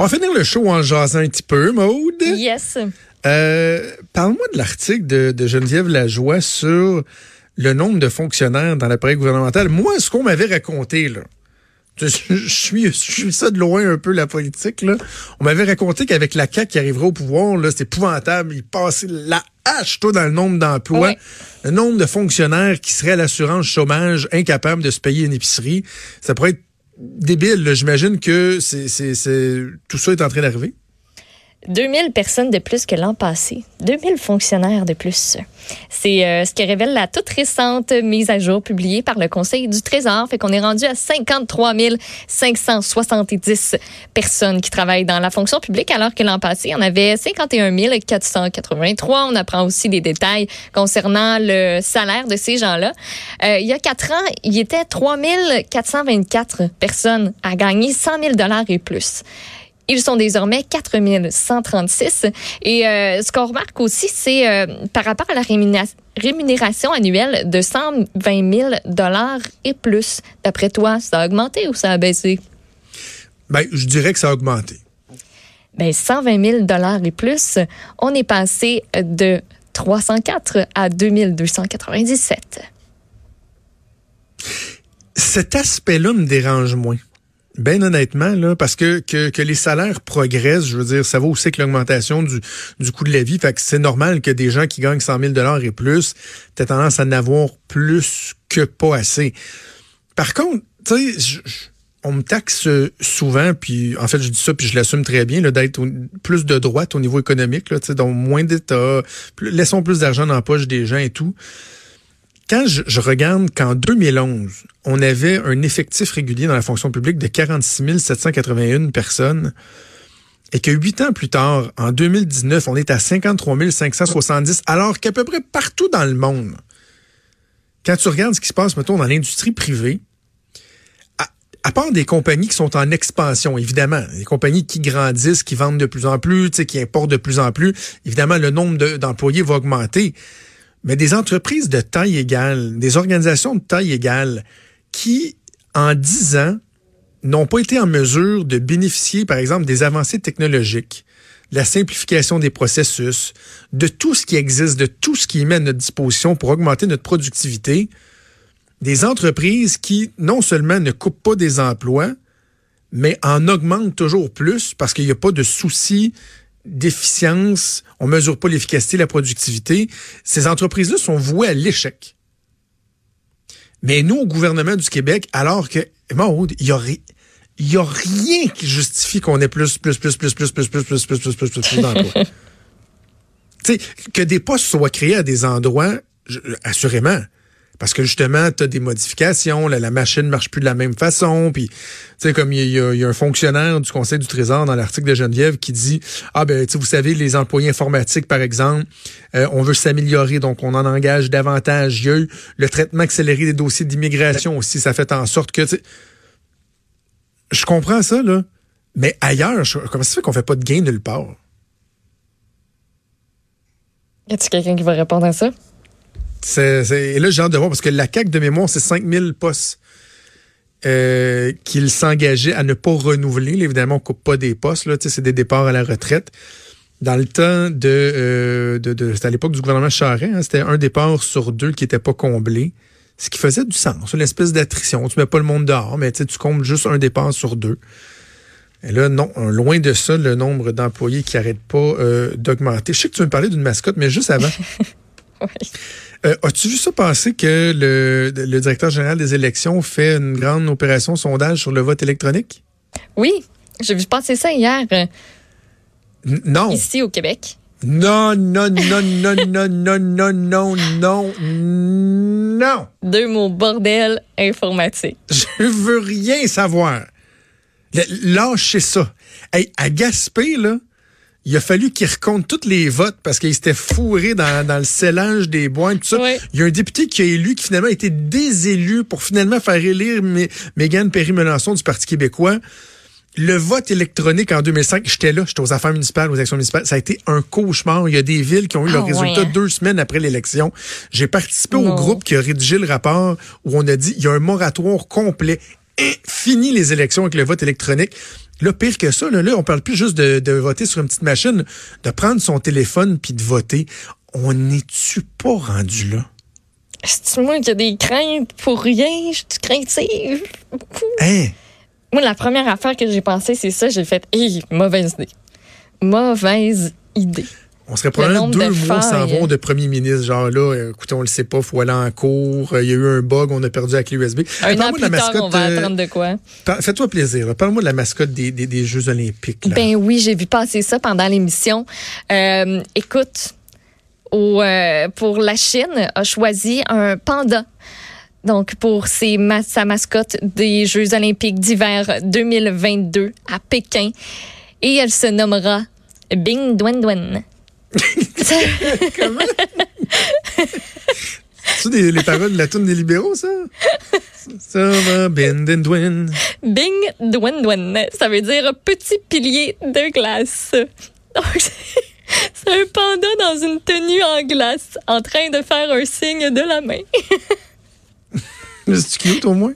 On va finir le show en jasant un petit peu, Maude. Yes. Euh, Parle-moi de l'article de, de Geneviève Lajoie sur le nombre de fonctionnaires dans l'appareil gouvernemental. Moi, ce qu'on m'avait raconté, là, je, je, suis, je suis ça de loin un peu la politique. Là. On m'avait raconté qu'avec la CAQ qui arriverait au pouvoir, là, c'est épouvantable. Il passait la hache toi, dans le nombre d'emplois, Ouais. le nombre de fonctionnaires qui seraient à l'assurance chômage, incapables de se payer une épicerie. Ça pourrait être débile. J'imagine que c'est, tout ça est en train d'arriver. 2000 personnes de plus que l'an passé. 2000 fonctionnaires de plus. C'est euh, ce que révèle la toute récente mise à jour publiée par le Conseil du Trésor. Fait qu'on est rendu à 53 570 personnes qui travaillent dans la fonction publique, alors que l'an passé, en avait 51 483. On apprend aussi des détails concernant le salaire de ces gens-là. Euh, il y a quatre ans, il y était 3 424 personnes à gagner 100 000 dollars et plus. Ils sont désormais 4 136. Et euh, ce qu'on remarque aussi, c'est euh, par rapport à la rémunération rémunération annuelle de 120 000 dollars et plus. D'après toi, ça a augmenté ou ça a baissé? Ben, je dirais que ça a augmenté. Ben, 120 000 dollars et plus, on est passé de 304 à 2297. Cet aspect-là me dérange moins. Ben honnêtement, là, parce que, que, les salaires progressent, je veux dire, ça va aussi que l'augmentation du, du coût de la vie. Fait que c'est normal que des gens qui gagnent 100 000 et plus, t'as tendance à en avoir plus que pas assez. Par contre, tu sais, on me taxe souvent, puis en fait, je dis ça, puis je l'assume très bien, d'être plus de droite au niveau économique, là, donc moins d'État, laissons plus d'argent dans la poche des gens et tout quand je, regarde qu'en 2011, on avait un effectif régulier dans la fonction publique de 46 781 personnes et que huit ans plus tard, en 2019, on est à 53 570, alors qu'à peu près partout dans le monde, quand tu regardes ce qui se passe, mettons, dans l'industrie privée, à, part des compagnies qui sont en expansion, évidemment, des compagnies qui grandissent, qui vendent de plus en plus, qui importent de plus en plus, évidemment, le nombre de- d'employés va augmenter. Mais des entreprises de taille égale, des organisations de taille égale, qui, en 10 ans, n'ont pas été en mesure de bénéficier, par exemple, des avancées technologiques, de la simplification des processus, de tout ce qui existe, de tout ce qui est à notre disposition pour augmenter notre productivité, des entreprises qui, non seulement ne coupent pas des emplois, mais en augmentent toujours plus parce qu'il n'y a pas de souci d'efficience, on mesure pas l'efficacité, la productivité. Ces entreprises-là sont vouées à l'échec. Mais nous, au gouvernement du Québec, alors que, Maud, il y a, ri- il y a rien qui justifie qu'on ait plus, plus, plus, plus, plus, plus, plus, plus, plus, plus, plus, plus, plus d'emplois. Tu sais, que des postes soient créés à des endroits, assurément. Parce que justement, tu as des modifications, la, machine marche plus de la même façon. Puis, tu sais, comme il y, y a un fonctionnaire du Conseil du Trésor dans l'article de Geneviève qui dit Ah ben, tu vous savez, les employés informatiques, par exemple, euh, on veut s'améliorer, donc on en engage davantage. Il le traitement accéléré des dossiers d'immigration aussi. Ça fait en sorte que, je comprends ça, là. Mais ailleurs, comment ça fait qu'on fait pas de gain nulle part? Y a-t-il quelqu'un qui va répondre à ça? Et là, j'ai hâte de voir, parce que la CAQ de mémoire, c'est 5000 postes euh, qu'il s'engageait à ne pas renouveler. Là, évidemment, on coupe pas des postes, c'est des départs à la retraite. Dans le temps de... euh, c'était à l'époque du gouvernement Charest, hein, c'était un départ sur deux qui n'était pas comblé. Ce qui faisait du sens, une espèce d'attrition. Tu mets pas le monde dehors, mais tu combles juste un départ sur deux. Et là, non, loin de ça, le nombre d'employés qui n'arrêtent pas euh, d'augmenter. Je sais que tu veux me parler d'une mascotte, mais juste avant. Oui. Euh, As-tu vu ça passer que le, le directeur général des élections fait une grande opération sondage sur le vote électronique? Oui, j'ai vu passer ça hier, euh, N- non. ici au Québec. Non, non, non, non, non, non, non, non, non, non. Deux mots bordel informatique. Je veux rien savoir. Lâchez ça. Hey, à Gaspé, là, il a fallu qu'il recompte tous les votes parce qu'il s'était fourré dans, dans le scellage des boîtes, tout ça. Oui. Il y a un député qui a élu, qui finalement a été désélu pour finalement faire élire Mé- Mégane Perry-Melançon du Parti québécois. Le vote électronique en 2005, j'étais là, j'étais aux affaires municipales, aux élections municipales. Ça a été un cauchemar. Il y a des villes qui ont eu Ah leur résultat ouais, deux semaines après l'élection. J'ai participé au groupe qui a rédigé le rapport où on a dit il y a un moratoire complet. Et fini les élections avec le vote électronique. Là, pire que ça, là, là on parle plus juste de, de voter sur une petite machine, de prendre son téléphone puis de voter. On n'est-tu pas rendu là? C'est moi qui a des craintes pour rien? Je suis craintive. Hein? Moi, la première affaire que j'ai pensé, c'est ça. J'ai fait, hé, mauvaise idée. Mauvaise idée. On serait probablement deux de mois sans vont de premier ministre. Genre là, écoutez, on le sait pas, faut aller en cours. Euh, Il y a eu un bug, on a perdu la clé USB. Un Parle-moi an de plus la tard, on va mascotte, euh, apprendre de quoi? Fais-toi plaisir. Parle-moi de la mascotte des, des, des Jeux olympiques. là. Ben oui, j'ai vu passer ça pendant l'émission. Euh, écoute, au, euh, pour la Chine, a choisi un panda. Donc, pour ses ma- sa mascotte des Jeux olympiques d'hiver 2022 à Pékin. Et elle se nommera Bing Dwen Dwen. Comment? C'est des, les paroles de la tune des libéraux, ça? Ça va, Ben Den Dwen. Bing Dwen Dwen. Ça veut dire petit pilier de glace. Donc, c'est c'est un panda dans une tenue en glace en train de faire un signe de la main. C'est cute au moins?